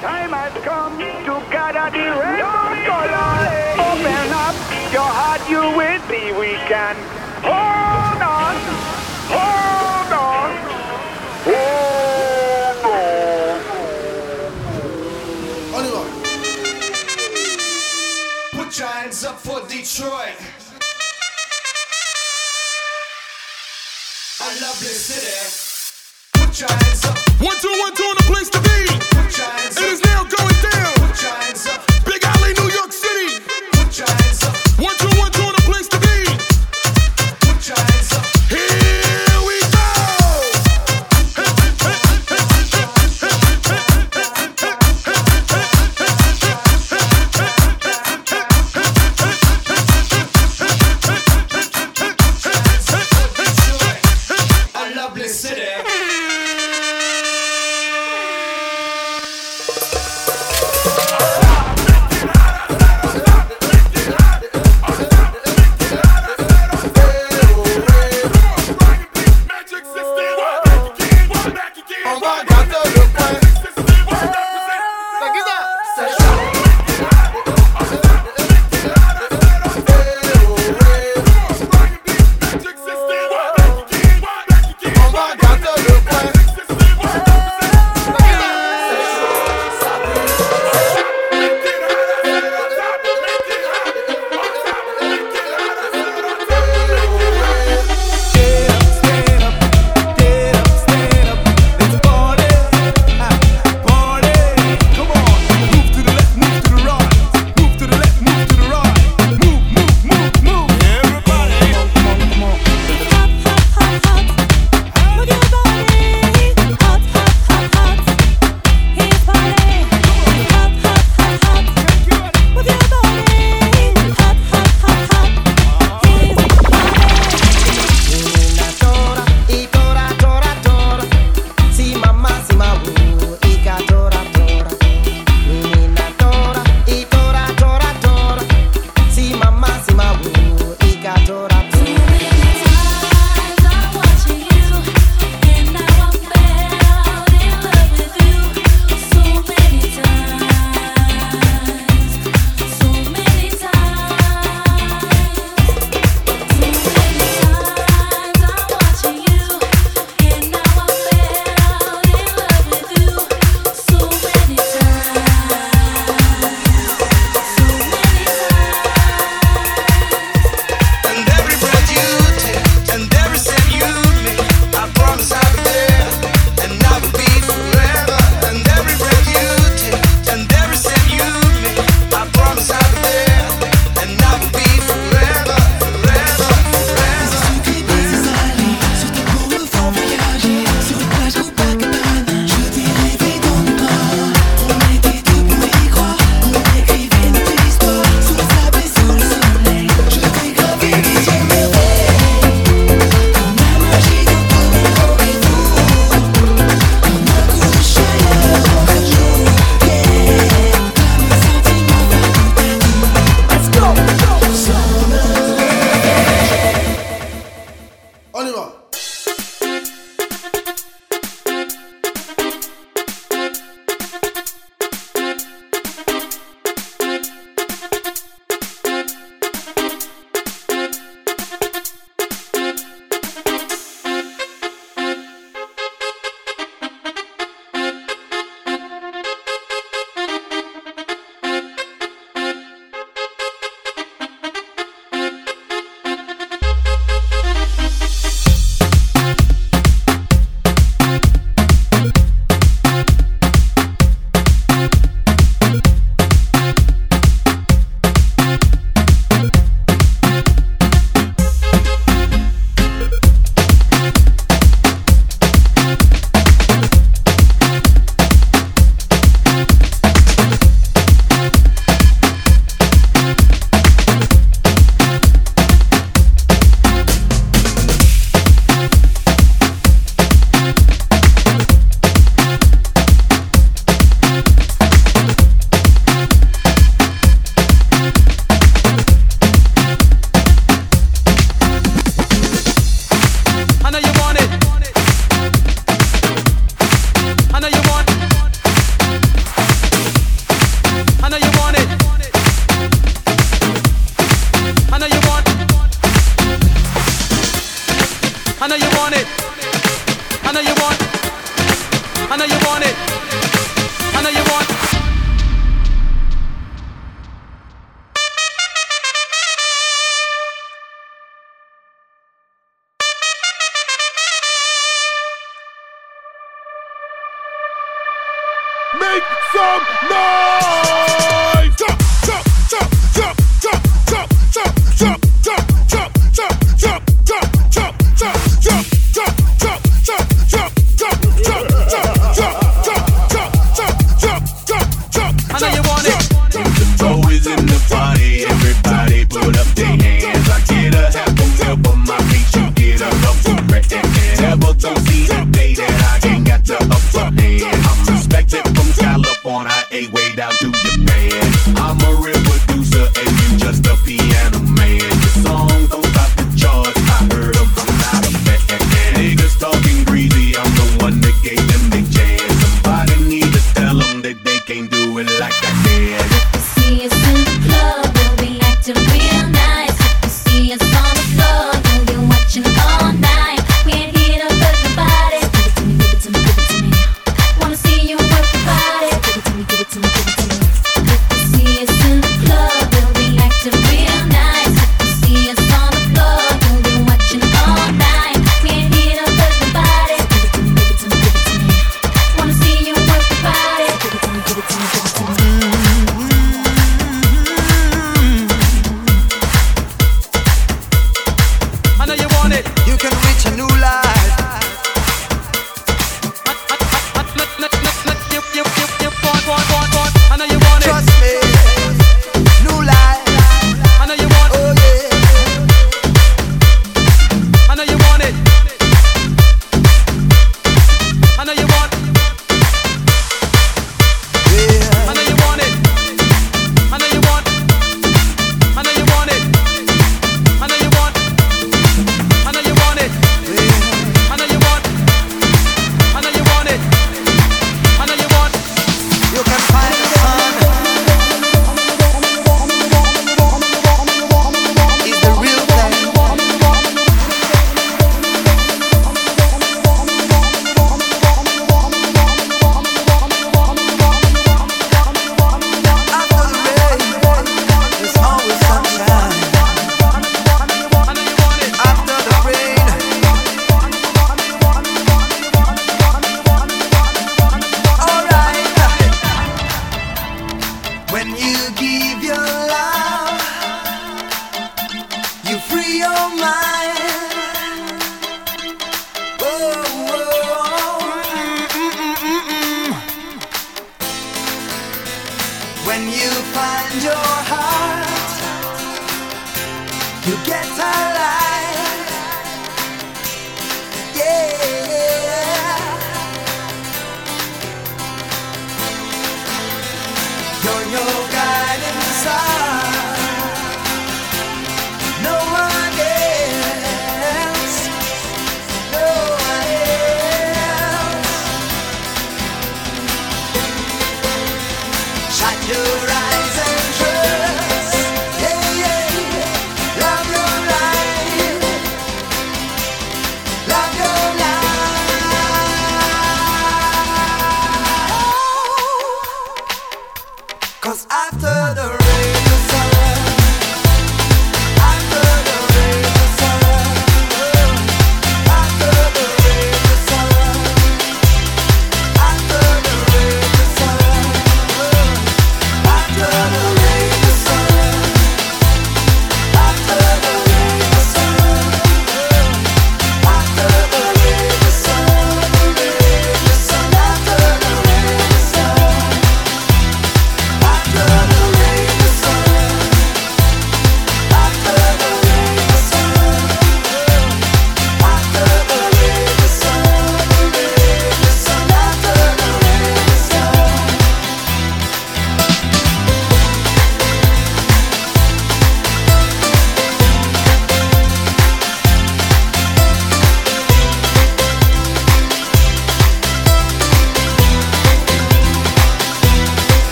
time has come to gather the rainbow colors. Open up your heart, you will see we can. Hold on, hold on, hold on. Oliver. Put your hands up for Detroit. I love this city.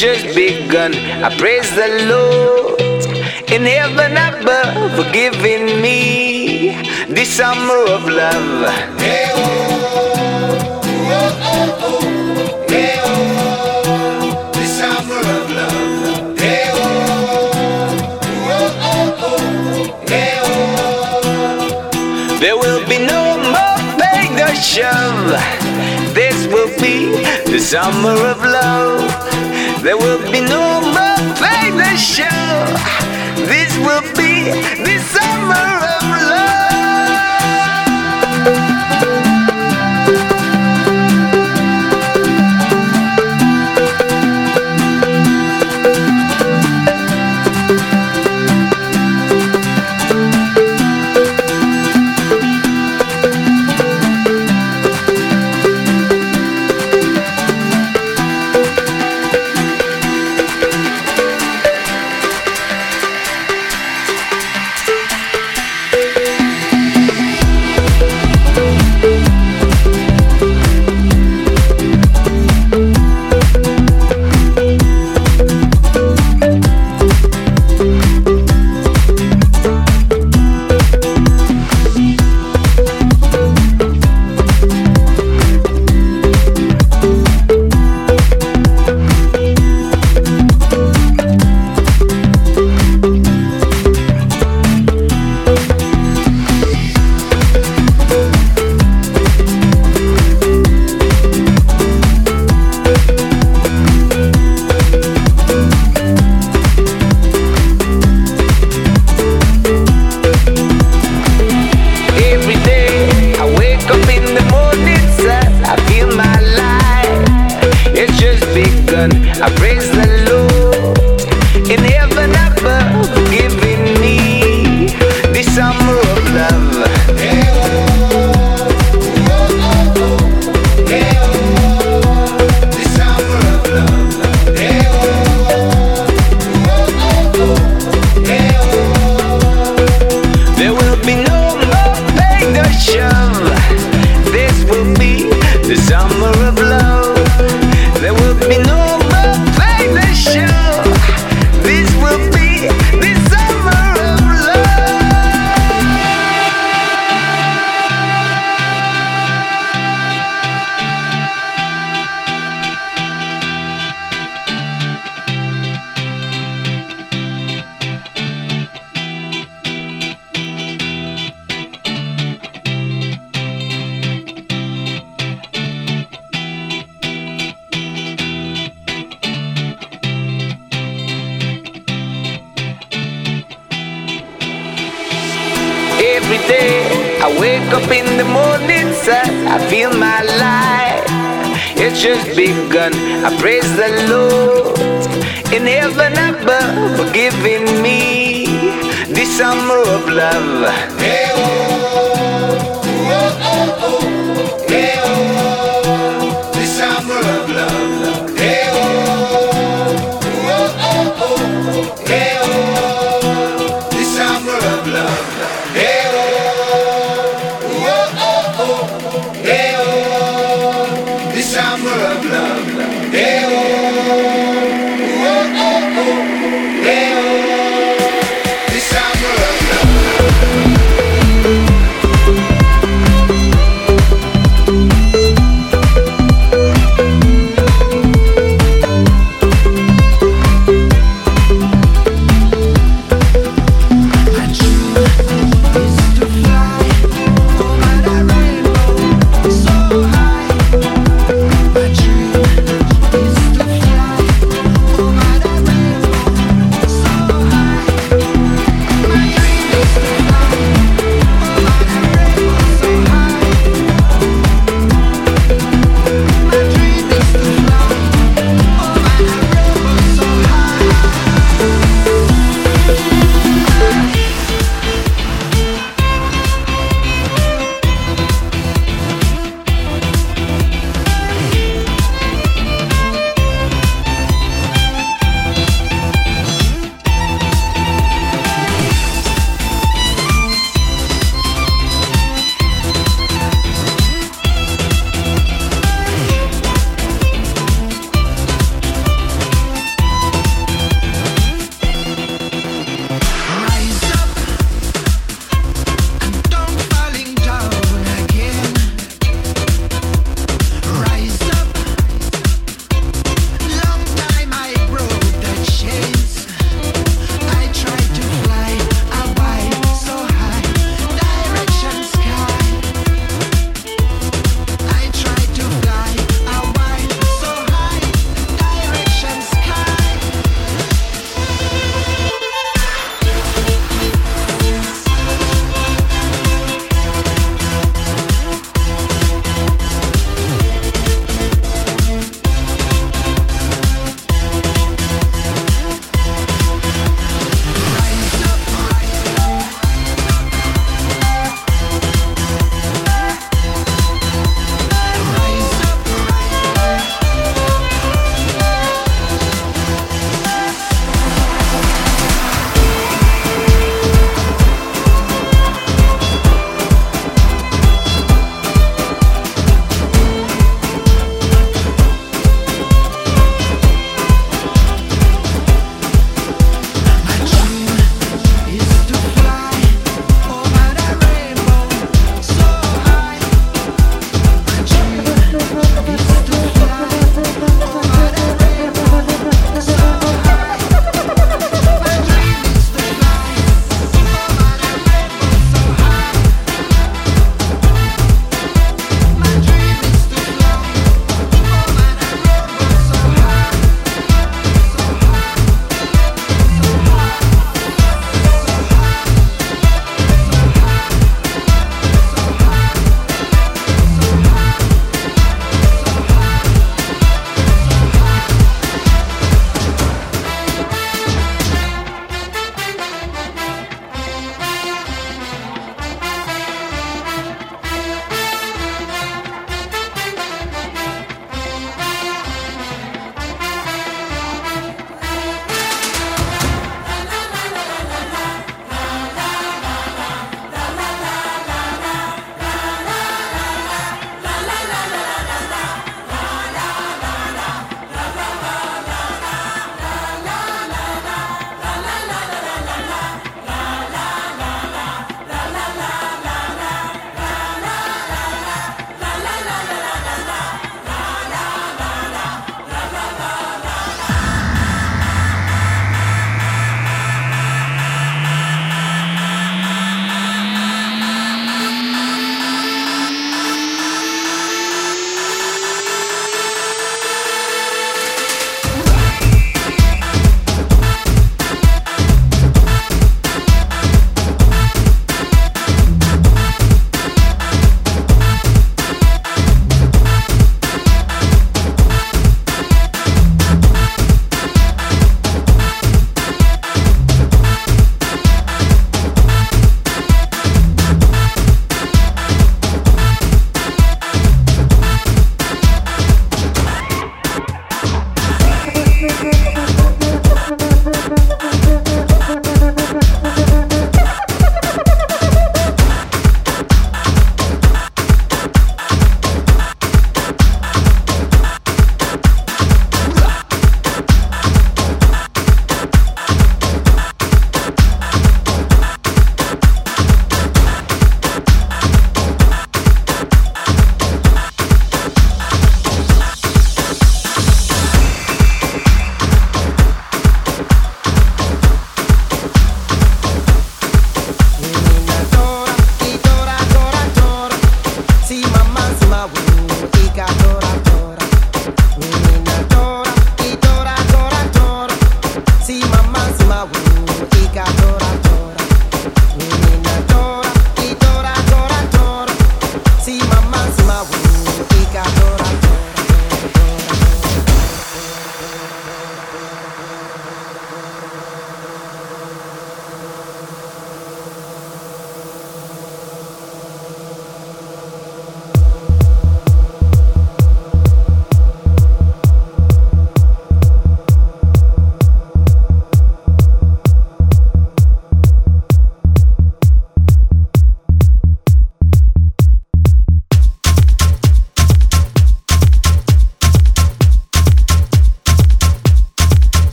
just begun. I praise the Lord in heaven above for giving me this summer of love. Summer of love. There will be no more beg or shove. This will be the summer of love. There will be no more final show. This will be this.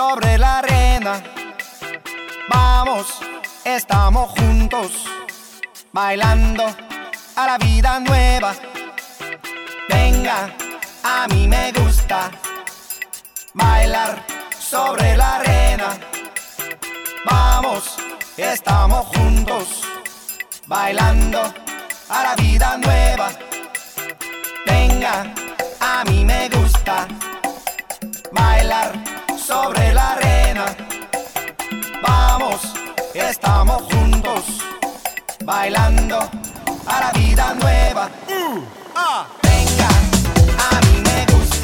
Sobre la arena. Vamos, estamos juntos, bailando a la vida nueva. Venga, a mí me gusta bailar sobre la arena. Vamos, estamos juntos, bailando a la vida nueva. Venga, a mí me gusta bailar sobre la arena. Vamos, estamos juntos, bailando a la vida nueva. Venga, a mí me gusta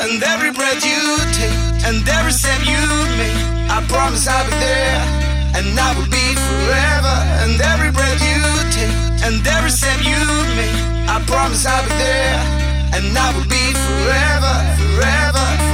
And every breath you take, and every step you make, I promise I'll be there, and I will be forever. And every breath you take, and every step you make, I promise I'll be there, and I will be forever, forever.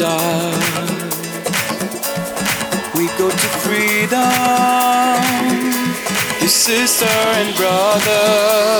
Paradise. We go to freedom. Your sister and brother.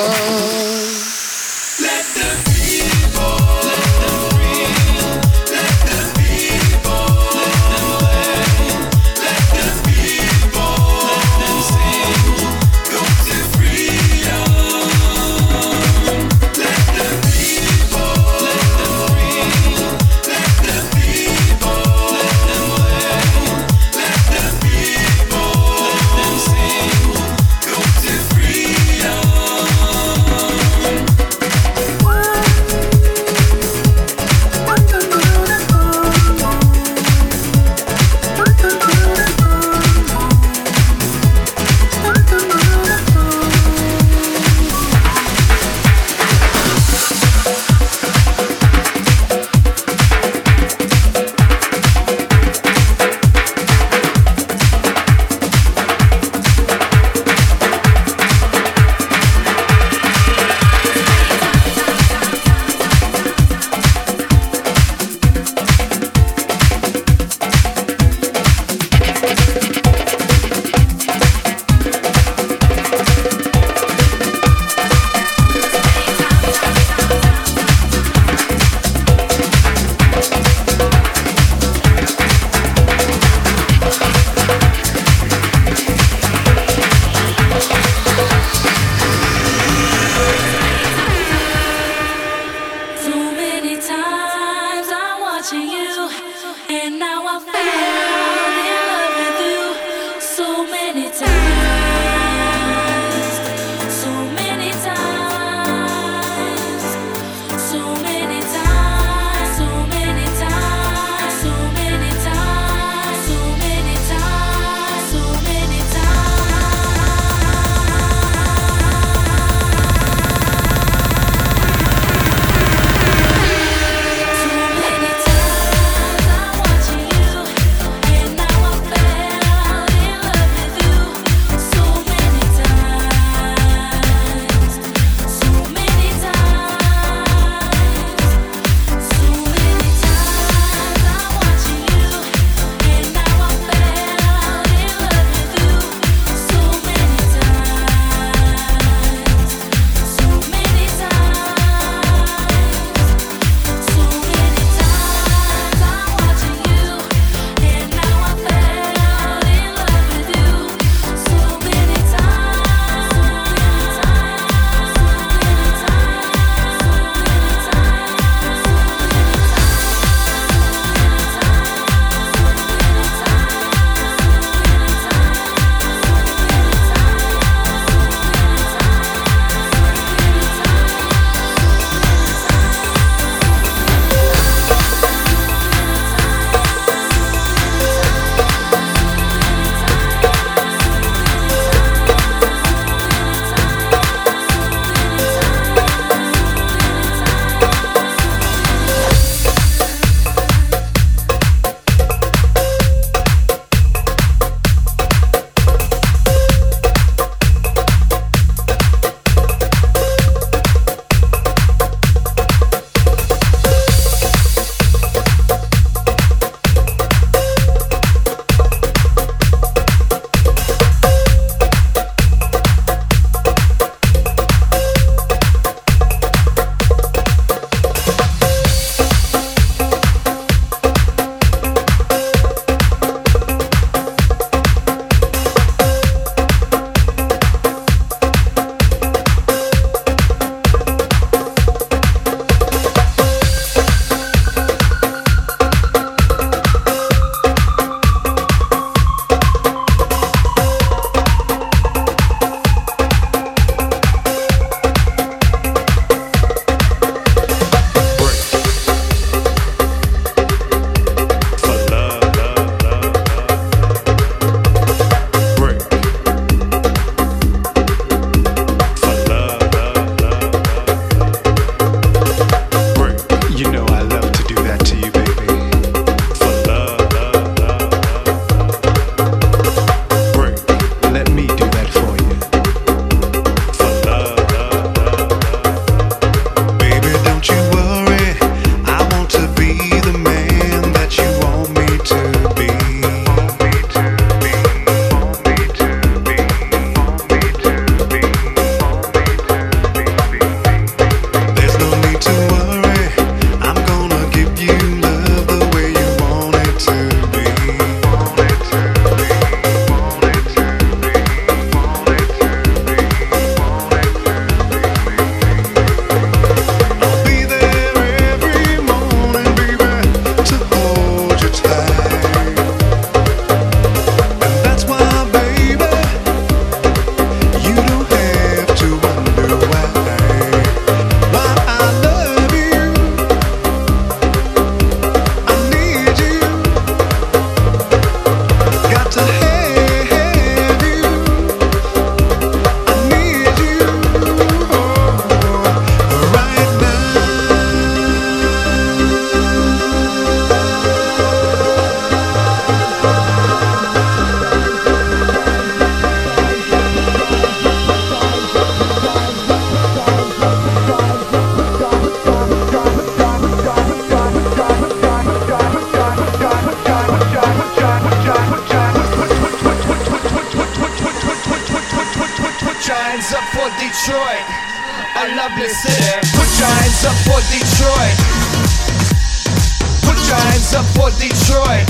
For Detroit.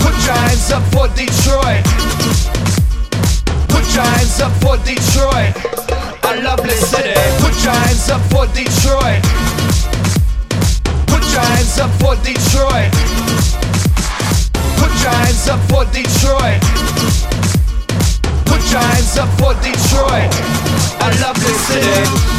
Put your hands up for Detroit. Put your hands up for Detroit, a lovely city. Put your hands up for Detroit. Put your hands up for Detroit. Put your hands up for Detroit. Put your hands up for Detroit, a lovely city.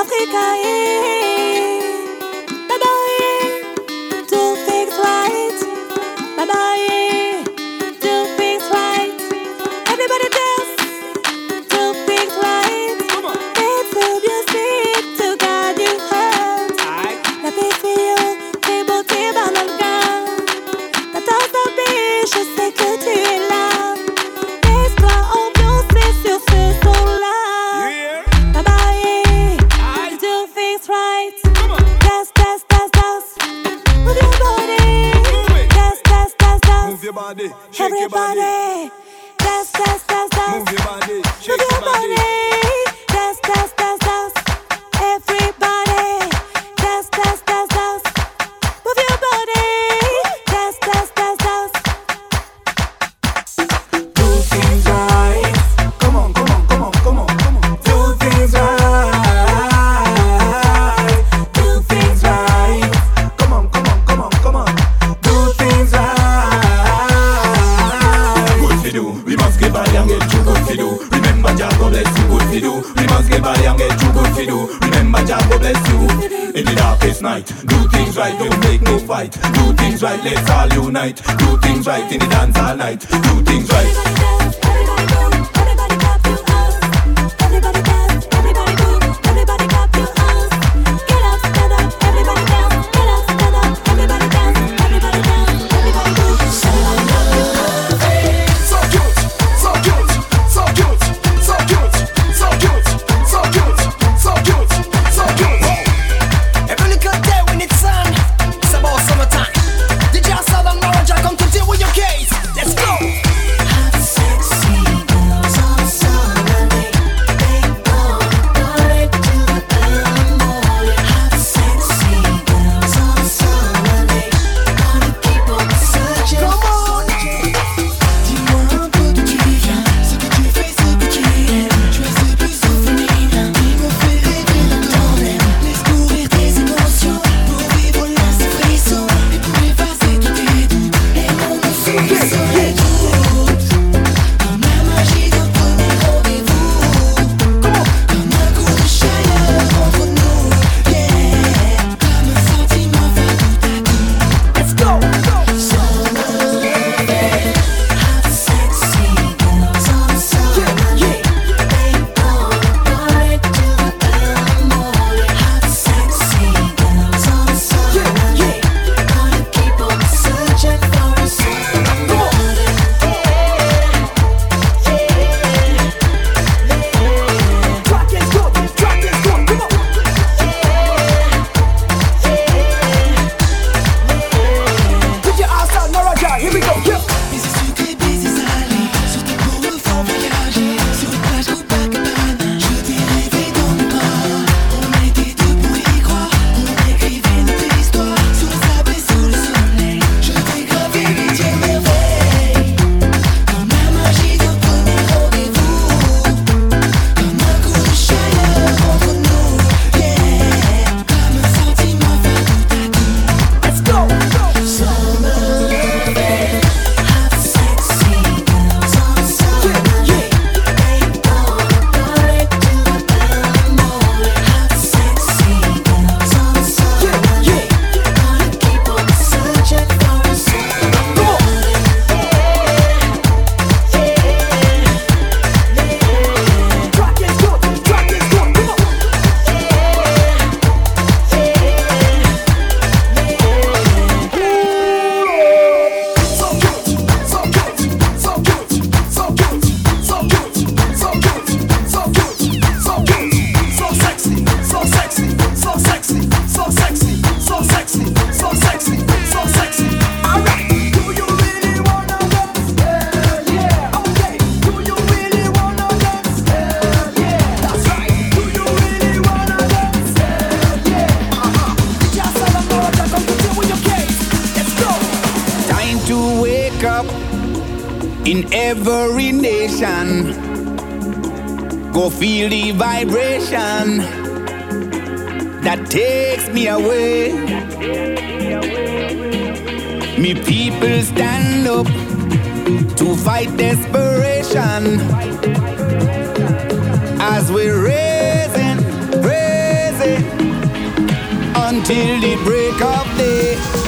Africa, go feel the vibration that takes me away. Me people stand up to fight desperation as we raise raising, raising until the break of day.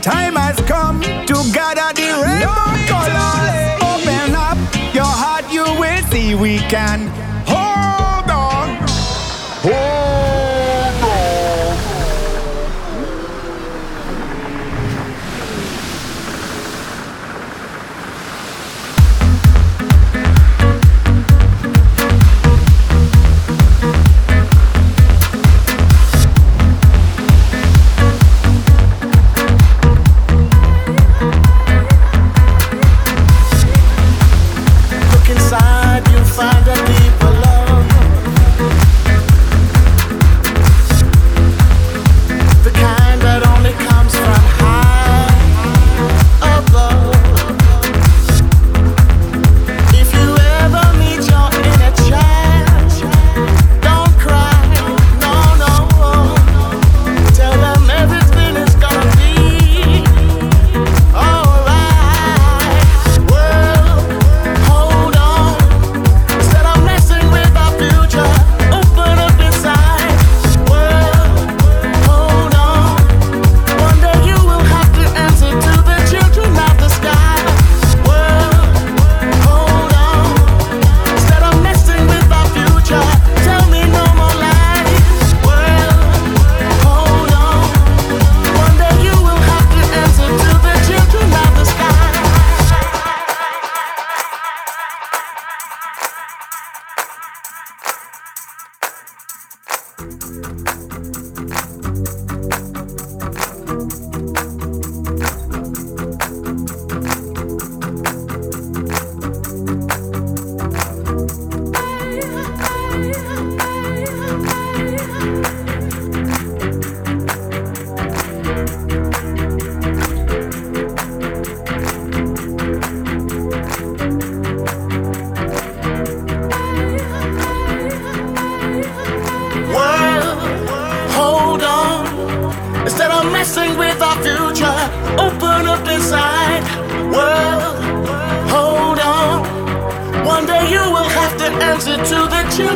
time has come to gather the rainbow colors. Open up your heart, you will see we can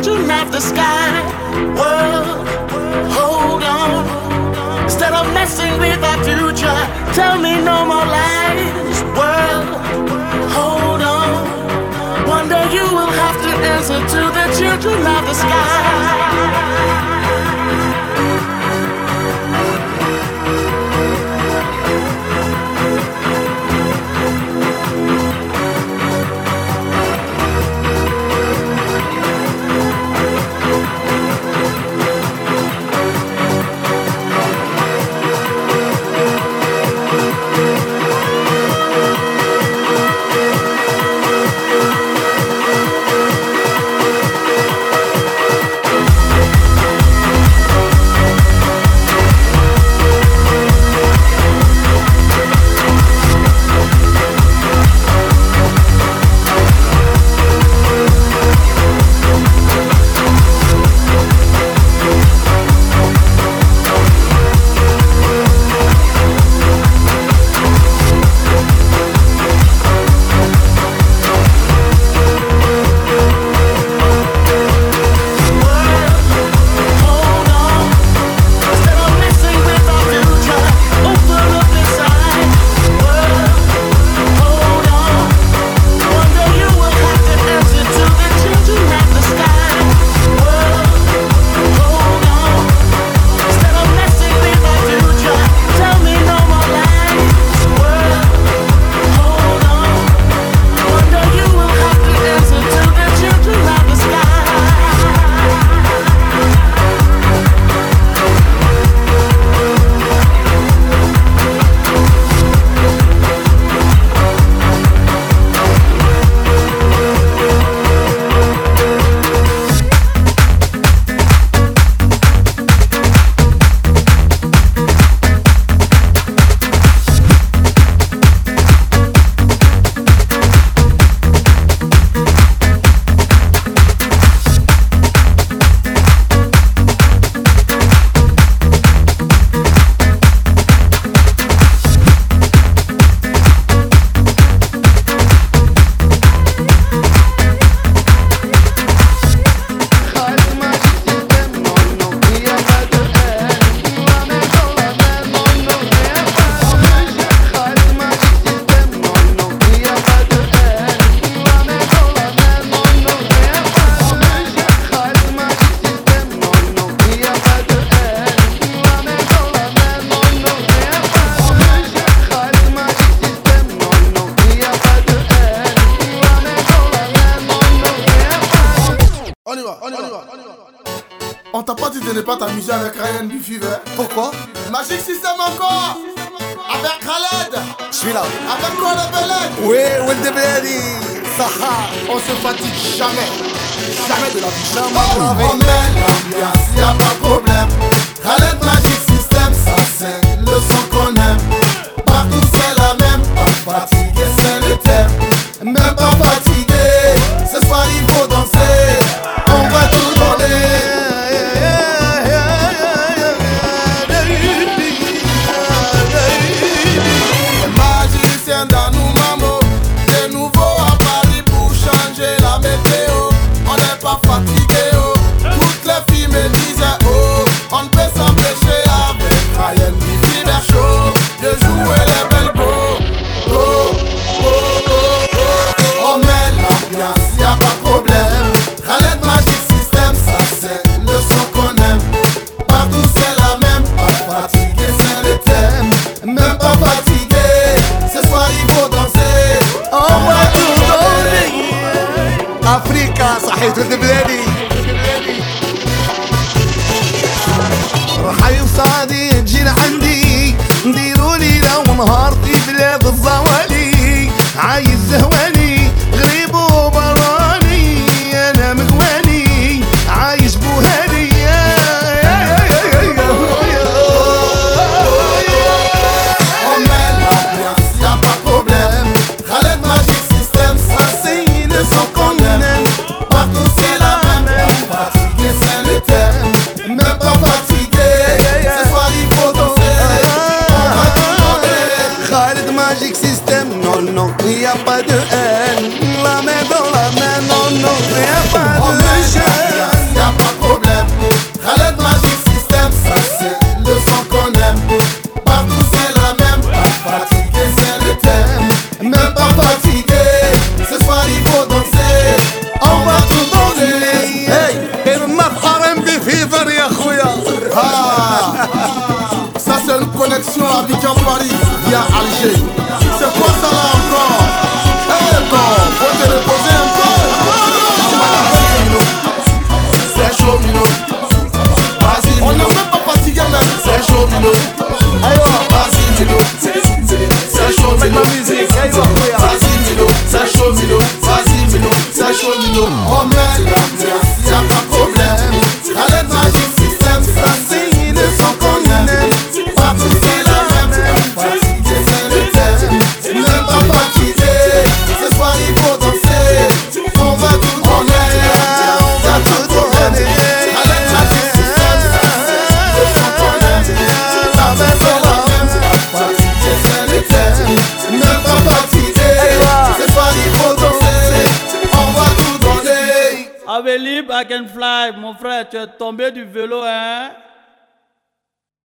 children of the sky. World, hold on. Instead of messing with our future, tell me no more lies. World, hold on. One day you will have to answer to the children of the sky. to the bloody.